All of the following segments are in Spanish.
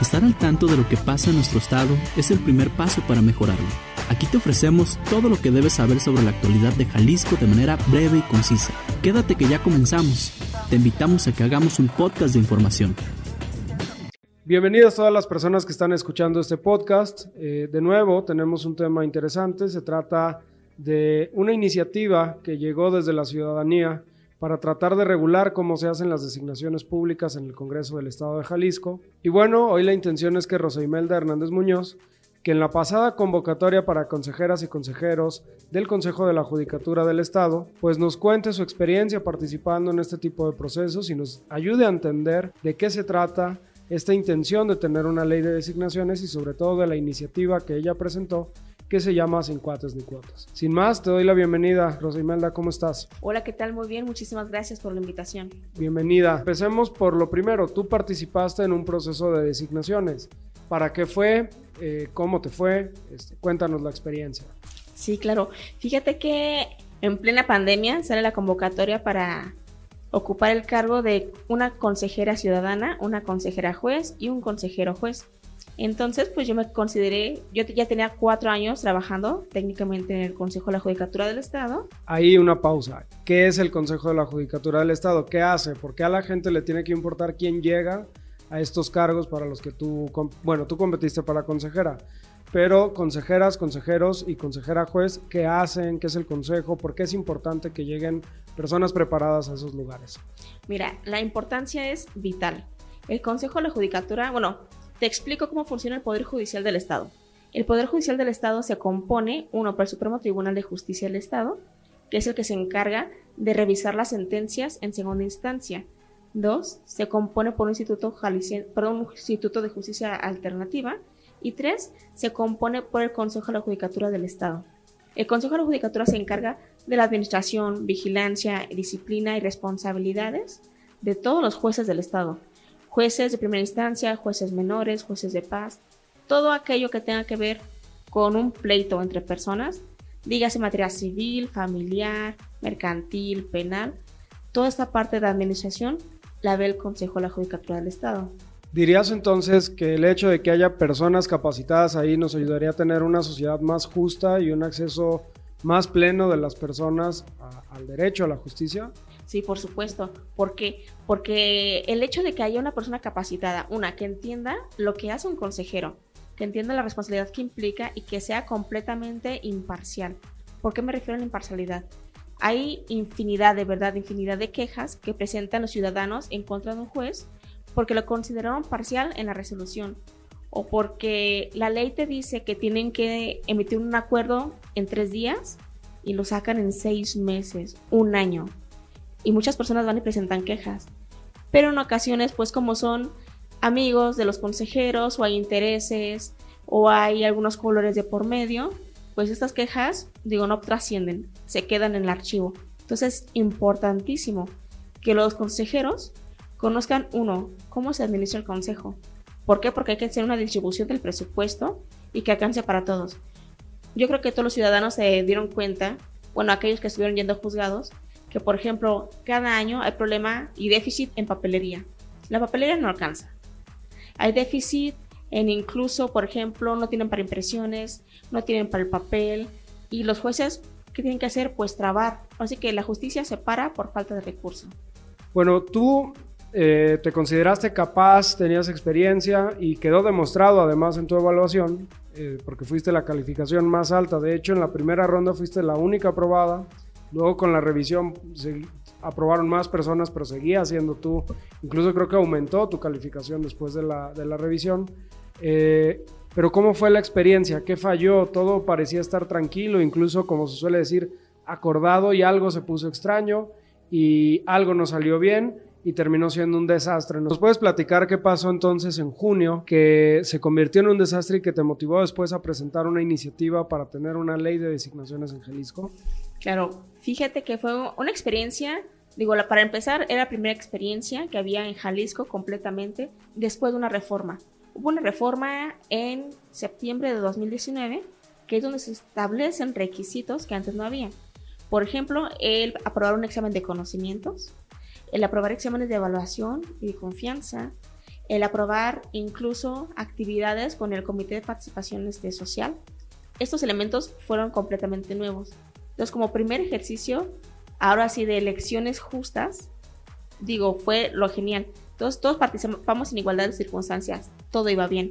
Estar al tanto de lo que pasa en nuestro estado es el primer paso para mejorarlo. Aquí te ofrecemos todo lo que debes saber sobre la actualidad de Jalisco de manera breve y concisa. Quédate que ya comenzamos. Te invitamos a que hagamos un podcast de información. Bienvenidas todas las personas que están escuchando este podcast. Eh, de nuevo, tenemos un tema interesante. Se trata de una iniciativa que llegó desde la ciudadanía para tratar de regular cómo se hacen las designaciones públicas en el Congreso del Estado de Jalisco. Y bueno, hoy la intención es que Rosa Imelda Hernández Muñoz, que en la pasada convocatoria para consejeras y consejeros del Consejo de la Judicatura del Estado, pues nos cuente su experiencia participando en este tipo de procesos y nos ayude a entender de qué se trata esta intención de tener una ley de designaciones y sobre todo de la iniciativa que ella presentó que se llama Sin Cuates ni Cuotas. Sin más, te doy la bienvenida. Rosa Imelda, ¿cómo estás? Hola, ¿qué tal? Muy bien, muchísimas gracias por la invitación. Bienvenida. Empecemos por lo primero. Tú participaste en un proceso de designaciones. ¿Para qué fue? Eh, ¿Cómo te fue? Este, cuéntanos la experiencia. Sí, claro. Fíjate que en plena pandemia sale la convocatoria para ocupar el cargo de una consejera ciudadana, una consejera juez y un consejero juez. Entonces, pues yo me consideré, yo ya tenía cuatro años trabajando técnicamente en el Consejo de la Judicatura del Estado. Ahí una pausa. ¿Qué es el Consejo de la Judicatura del Estado? ¿Qué hace? ¿Por qué a la gente le tiene que importar quién llega a estos cargos para los que tú, bueno, tú competiste para consejera? Pero consejeras, consejeros y consejera juez, ¿qué hacen? ¿Qué es el consejo? ¿Por qué es importante que lleguen personas preparadas a esos lugares? Mira, la importancia es vital. El Consejo de la Judicatura, bueno, te explico cómo funciona el Poder Judicial del Estado. El Poder Judicial del Estado se compone, uno, por el Supremo Tribunal de Justicia del Estado, que es el que se encarga de revisar las sentencias en segunda instancia. Dos, se compone por un instituto, de justicia alternativa. Y tres, se compone por el Consejo de la Judicatura del Estado. El Consejo de la Judicatura se encarga de la administración, vigilancia, disciplina y responsabilidades de todos los jueces del Estado jueces de primera instancia, jueces menores, jueces de paz, todo aquello que tenga que ver con un pleito entre personas, dígase materia civil, familiar, mercantil, penal, toda esta parte de administración la ve el Consejo de la Judicatura del Estado. ¿Dirías entonces que el hecho de que haya personas capacitadas ahí nos ayudaría a tener una sociedad más justa y un acceso más pleno de las personas al derecho a la justicia? Sí, por supuesto. ¿Por qué? Porque el hecho de que haya una persona capacitada, una que entienda lo que hace un consejero, que entienda la responsabilidad que implica y que sea completamente imparcial. ¿Por qué me refiero a la imparcialidad? Hay infinidad, de verdad, infinidad de quejas que presentan los ciudadanos en contra de un juez porque lo consideraron parcial en la resolución o porque la ley te dice que tienen que emitir un acuerdo en tres días y lo sacan en seis meses, un año y muchas personas van y presentan quejas. Pero en ocasiones, pues como son amigos de los consejeros o hay intereses o hay algunos colores de por medio, pues estas quejas, digo, no trascienden, se quedan en el archivo. Entonces, importantísimo que los consejeros conozcan, uno, cómo se administra el consejo. ¿Por qué? Porque hay que hacer una distribución del presupuesto y que alcance para todos. Yo creo que todos los ciudadanos se dieron cuenta, bueno, aquellos que estuvieron yendo juzgados, que, por ejemplo, cada año hay problema y déficit en papelería. La papelería no alcanza. Hay déficit en incluso, por ejemplo, no tienen para impresiones, no tienen para el papel y los jueces, ¿qué tienen que hacer? Pues trabar. Así que la justicia se para por falta de recursos. Bueno, tú eh, te consideraste capaz, tenías experiencia y quedó demostrado además en tu evaluación, eh, porque fuiste la calificación más alta. De hecho, en la primera ronda fuiste la única aprobada Luego con la revisión se aprobaron más personas, pero seguía siendo tú. Incluso creo que aumentó tu calificación después de la, revisión. Eh, pero ¿cómo fue la experiencia? ¿Qué falló? Todo parecía estar tranquilo, incluso como se suele decir, acordado y algo se puso extraño y algo no salió bien y terminó siendo un desastre. ¿Nos puedes platicar qué pasó entonces en junio que se convirtió en un desastre y que te motivó después a presentar una iniciativa para tener una ley de designaciones en Jalisco? Claro, fíjate que fue una experiencia, digo, para empezar, era la primera experiencia que había en Jalisco completamente después de una reforma. Hubo una reforma en septiembre de 2019, que es donde se establecen requisitos que antes no había. Por ejemplo, el aprobar un examen de conocimientos, el aprobar exámenes de evaluación y de confianza, el aprobar incluso actividades con el Comité de Participación este, Social. Estos elementos fueron completamente nuevos. Entonces, como primer ejercicio, ahora sí de elecciones justas, digo, fue lo genial. Todos, todos participamos en igualdad de circunstancias, todo iba bien.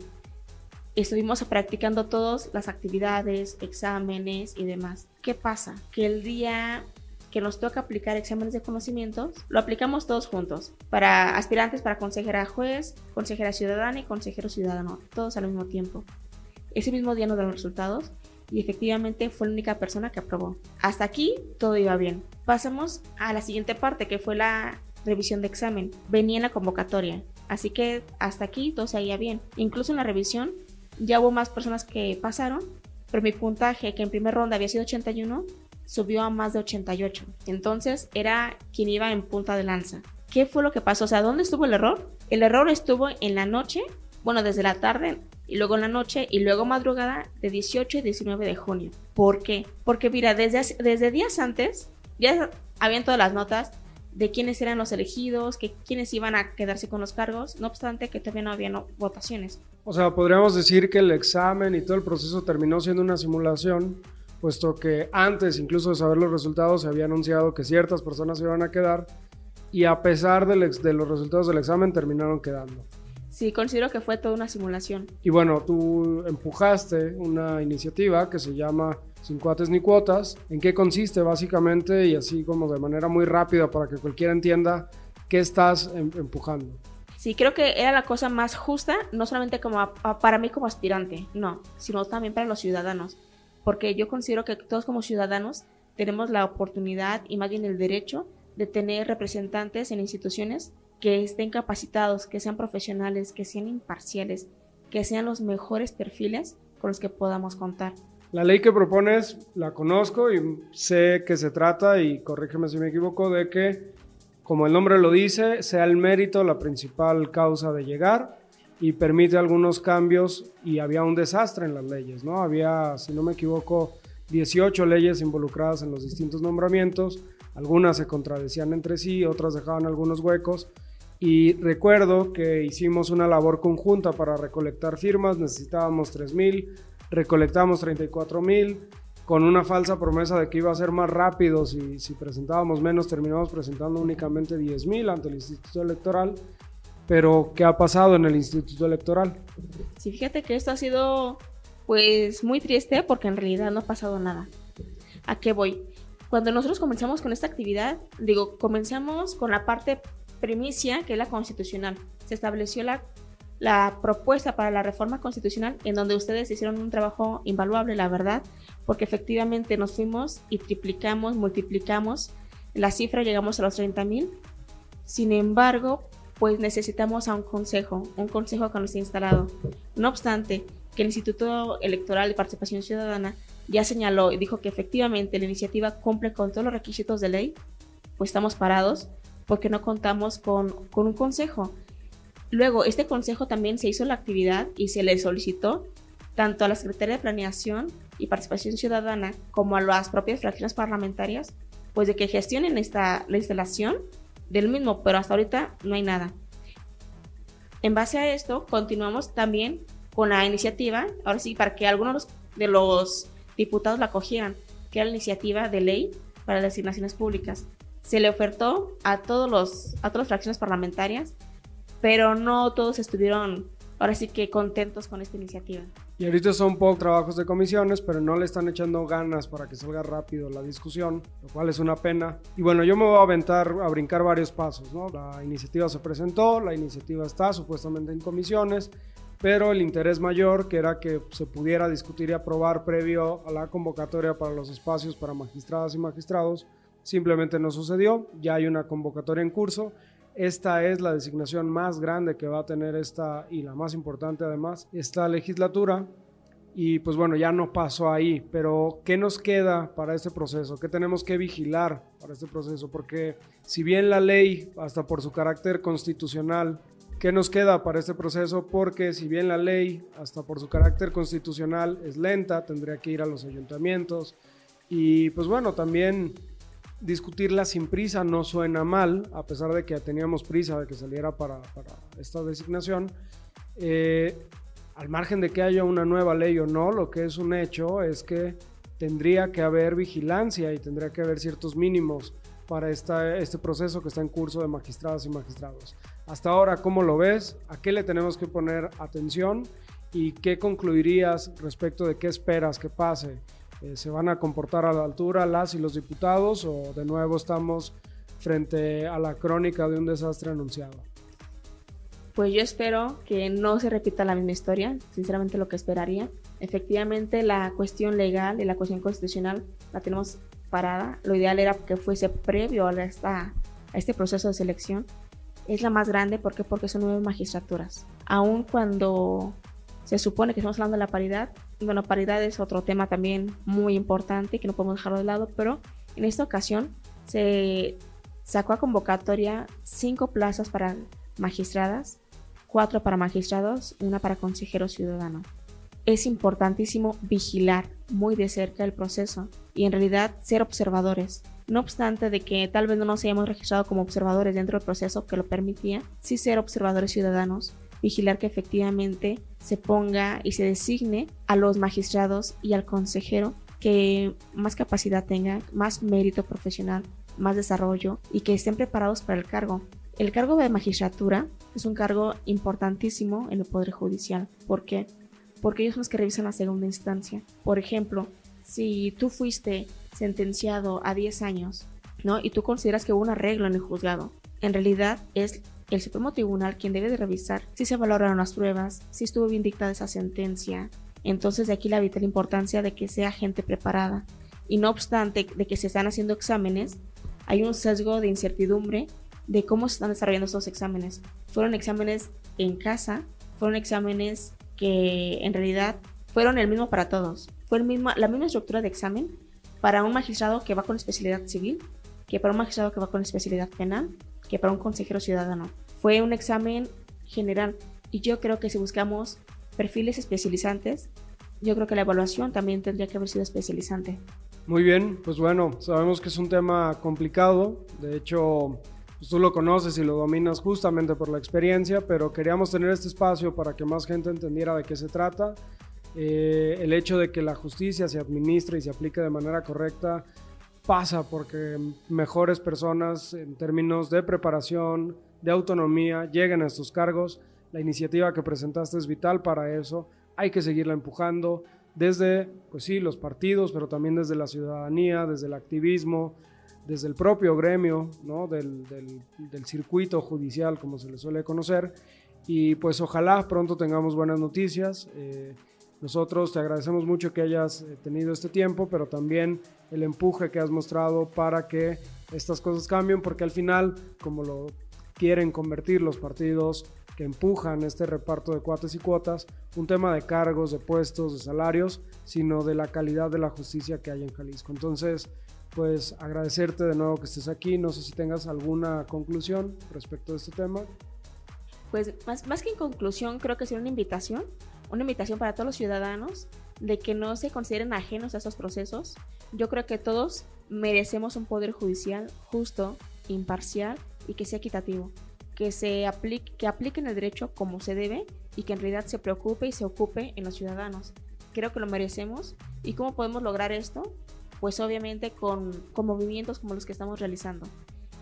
Estuvimos practicando todas las actividades, exámenes y demás. ¿Qué pasa? Que el día que nos toca aplicar exámenes de conocimientos, lo aplicamos todos juntos, para aspirantes para consejera juez, consejera ciudadana y consejero ciudadano, todos al mismo tiempo. Ese mismo día nos dan resultados y efectivamente fue la única persona que aprobó. Hasta aquí todo iba bien. Pasamos a la siguiente parte que fue la revisión de examen. Venía en la convocatoria, así que hasta aquí todo se iba bien. Incluso en la revisión ya hubo más personas que pasaron, pero mi puntaje, que en primera ronda había sido 81, subió a más de 88. Entonces era quien iba en punta de lanza. ¿Qué fue lo que pasó? O sea, ¿dónde estuvo el error? El error estuvo en la noche, bueno, desde la tarde y luego en la noche y luego madrugada de 18 y 19 de junio. ¿Por qué? Porque mira, desde, desde días antes ya habían todas las notas de quiénes eran los elegidos, que quiénes iban a quedarse con los cargos, no obstante que todavía no había votaciones. O sea, podríamos decir que el examen y todo el proceso terminó siendo una simulación puesto que antes incluso de saber los resultados se había anunciado que ciertas personas se iban a quedar y a pesar de los resultados del examen terminaron quedando. Sí, considero que fue toda una simulación. Y bueno, tú empujaste una iniciativa que se llama Sin cuates ni cuotas. ¿En qué consiste básicamente? Y así como de manera muy rápida para que cualquiera entienda qué estás em, empujando. Sí, creo que era la cosa más justa, no solamente como para mí como aspirante, no, sino también para los ciudadanos porque yo considero que todos como ciudadanos tenemos la oportunidad y más bien el derecho de tener representantes en instituciones que estén capacitados, que sean profesionales, que sean imparciales, que sean los mejores perfiles con los que podamos contar. La ley que propones la conozco y sé que se trata, y corrígeme si me equivoco, de que, como el nombre lo dice, sea el mérito la principal causa de llegar y permite algunos cambios y había un desastre en las leyes, ¿no? Había, si no me equivoco, 18 leyes involucradas en los distintos nombramientos, algunas se contradecían entre sí, otras dejaban algunos huecos. Y recuerdo que hicimos una labor conjunta para recolectar firmas, necesitábamos 3.000, recolectamos 34.000 con una falsa promesa de que iba a ser más rápido. Si, presentábamos menos, terminamos presentando únicamente 10.000 ante el Instituto Electoral pero, ¿qué ha pasado en el Instituto Electoral? Sí, fíjate que esto ha sido pues muy triste porque en realidad no ha pasado nada. ¿A qué voy? Cuando nosotros comenzamos con esta actividad, digo, comenzamos con la parte primicia, que es la constitucional. Se estableció la, la propuesta para la reforma constitucional en donde ustedes hicieron un trabajo invaluable, la verdad, porque efectivamente nos fuimos y triplicamos, multiplicamos la cifra, llegamos a los 30 mil. Sin embargo, pues necesitamos a un consejo, un consejo que nos esté instalado. No obstante, que el Instituto Electoral de Participación Ciudadana ya señaló y dijo que efectivamente la iniciativa cumple con todos los requisitos de ley, pues estamos parados porque no contamos con, con un consejo. Luego, este consejo también se hizo la actividad y se le solicitó tanto a la Secretaría de Planeación y Participación Ciudadana como a las propias fracciones parlamentarias, pues de que gestionen esta, la instalación del mismo, pero hasta ahorita no hay nada. En base a esto, continuamos también con la iniciativa, ahora sí, para que algunos de los diputados la cogieran, que era la iniciativa de ley para las asignaciones públicas. Se le ofertó a todos los a todas las fracciones parlamentarias, pero no todos estuvieron ahora sí que contentos con esta iniciativa. Y ahorita son pocos trabajos de comisiones, pero no le están echando ganas para que salga rápido la discusión, lo cual es una pena. Y bueno, yo me voy a aventar a brincar varios pasos, ¿no? La iniciativa se presentó, la iniciativa está supuestamente en comisiones, pero el interés mayor, que era que se pudiera discutir y aprobar previo a la convocatoria para los espacios para magistradas y magistrados, simplemente no sucedió. Ya hay una convocatoria en curso esta es la designación más grande que va a tener esta y la más importante además, esta legislatura. Y pues bueno, ya no pasó ahí, pero ¿qué nos queda para este proceso? ¿Qué tenemos que vigilar para este proceso? Porque si bien la ley, hasta por su carácter constitucional, ¿qué nos queda para este proceso? Porque si bien la ley, hasta por su carácter constitucional, es lenta, tendría que ir a los ayuntamientos. Y pues bueno, también discutirla sin prisa no suena mal, a pesar de que teníamos prisa de que saliera para, esta designación. Eh, al margen de que haya una nueva ley o no, lo que es un hecho es que tendría que haber vigilancia y tendría que haber ciertos mínimos para esta, este proceso que está en curso de magistradas y magistrados. Hasta ahora, ¿cómo lo ves? ¿A qué le tenemos que poner atención? ¿Y qué concluirías respecto de qué esperas que pase? Eh, ¿Se van a comportar a la altura las y los diputados o de nuevo estamos frente a la crónica de un desastre anunciado? Pues yo espero que no se repita la misma historia, sinceramente lo que esperaría. Efectivamente, la cuestión legal y la cuestión constitucional la tenemos parada. Lo ideal era que fuese previo a, esta, a este proceso de selección. Es la más grande ¿por porque son nueve magistraturas. Aun cuando se supone que estamos hablando de la paridad, bueno, paridad es otro tema también muy importante que no podemos dejarlo de lado, pero en esta ocasión se sacó a convocatoria cinco plazas para magistradas, cuatro para magistrados, una para consejero ciudadano. Es importantísimo vigilar muy de cerca el proceso y en realidad ser observadores. No obstante de que tal vez no nos hayamos registrado como observadores dentro del proceso que lo permitía, sí ser observadores ciudadanos, vigilar que efectivamente se ponga y se designe a los magistrados y al consejero que más capacidad tengan, más mérito profesional, más desarrollo y que estén preparados para el cargo. El cargo de magistratura es un cargo importantísimo en el Poder Judicial. ¿Por qué? Porque ellos son los que revisan la segunda instancia. Por ejemplo, si tú fuiste sentenciado a 10 años, ¿no? Y tú consideras que hubo un arreglo en el juzgado, en realidad es el Supremo Tribunal quien debe de revisar si se valoraron las pruebas, si estuvo bien dictada esa sentencia. Entonces de aquí la vital importancia de que sea gente preparada. Y no obstante de que se están haciendo exámenes, hay un sesgo de incertidumbre de cómo se están desarrollando estos exámenes. Fueron exámenes en casa, fueron exámenes que en realidad fueron el mismo para todos. Fue el mismo, la misma estructura de examen para un magistrado que va con especialidad civil, que para un magistrado que va con especialidad penal, que para un consejero ciudadano. Fue un examen general y yo creo que si buscamos perfiles especializantes, yo creo que la evaluación también tendría que haber sido especializante. Muy bien, pues bueno, sabemos que es un tema complicado, de hecho pues tú lo conoces y lo dominas justamente por la experiencia, pero queríamos tener este espacio para que más gente entendiera de qué se trata. Eh, el hecho de que la justicia se administre y se aplique de manera correcta pasa porque mejores personas en términos de preparación, de autonomía, lleguen a estos cargos. La iniciativa que presentaste es vital para eso. Hay que seguirla empujando desde, pues sí, los partidos, pero también desde la ciudadanía, desde el activismo, desde el propio gremio, ¿no? del, del, circuito judicial, como se le suele conocer. Y pues ojalá pronto tengamos buenas noticias. Eh, nosotros te agradecemos mucho que hayas eh, tenido este tiempo, pero también el empuje que has mostrado para que estas cosas cambien, porque al final, como lo quieren convertir los partidos que empujan este reparto de cuotas y cuotas, un tema de cargos, de puestos, de salarios, sino de la calidad de la justicia que hay en Jalisco. Entonces, pues agradecerte de nuevo que estés aquí. No sé si tengas alguna conclusión respecto de este tema. Pues más, más que en conclusión, creo que sería una invitación, una invitación para todos los ciudadanos de que no se consideren ajenos a estos procesos. Yo creo que todos merecemos un poder judicial justo, imparcial y que sea equitativo, que se aplique, que apliquen el derecho como se debe y que en realidad se preocupe y se ocupe en los ciudadanos. Creo que lo merecemos. ¿Y cómo podemos lograr esto? pues obviamente con, movimientos como los que estamos realizando.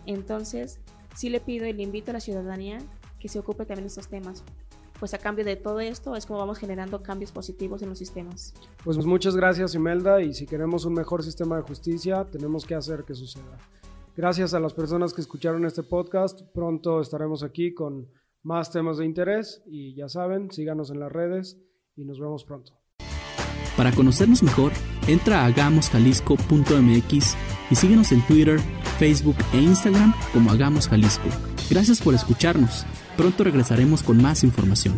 Entonces, sí le pido y le invito a la ciudadanía que se ocupe también de estos temas, pues a cambio de todo esto es como vamos generando cambios positivos en los sistemas. Pues muchas gracias Imelda y si queremos un mejor sistema de justicia tenemos que hacer que suceda. Gracias a las personas que escucharon este podcast, pronto estaremos aquí con más temas de interés y ya saben, síganos en las redes y nos vemos pronto. Para conocernos mejor, entra a hagamosjalisco.mx y síguenos en Twitter, Facebook e Instagram como Hagamos Jalisco. Gracias por escucharnos. Pronto regresaremos con más información.